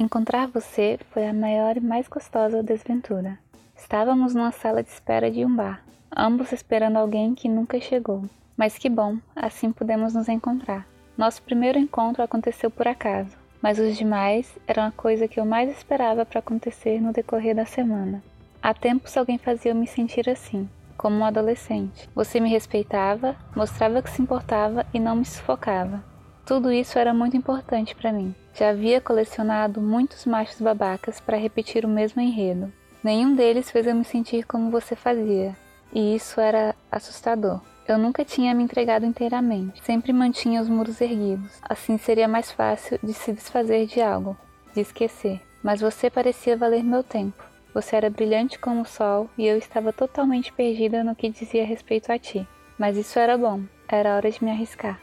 Encontrar você foi a maior e mais gostosa desventura. Estávamos numa sala de espera de um bar, ambos esperando alguém que nunca chegou. Mas que bom, assim pudemos nos encontrar. Nosso primeiro encontro aconteceu por acaso, mas os demais eram a coisa que eu mais esperava para acontecer no decorrer da semana. Há tempos alguém fazia eu me sentir assim, como um adolescente. Você me respeitava, mostrava que se importava e não me sufocava. Tudo isso era muito importante para mim. Já havia colecionado muitos machos babacas para repetir o mesmo enredo. Nenhum deles fez eu me sentir como você fazia, e isso era assustador. Eu nunca tinha me entregado inteiramente, sempre mantinha os muros erguidos. Assim seria mais fácil de se desfazer de algo, de esquecer. Mas você parecia valer meu tempo. Você era brilhante como o sol e eu estava totalmente perdida no que dizia respeito a ti. Mas isso era bom, era hora de me arriscar.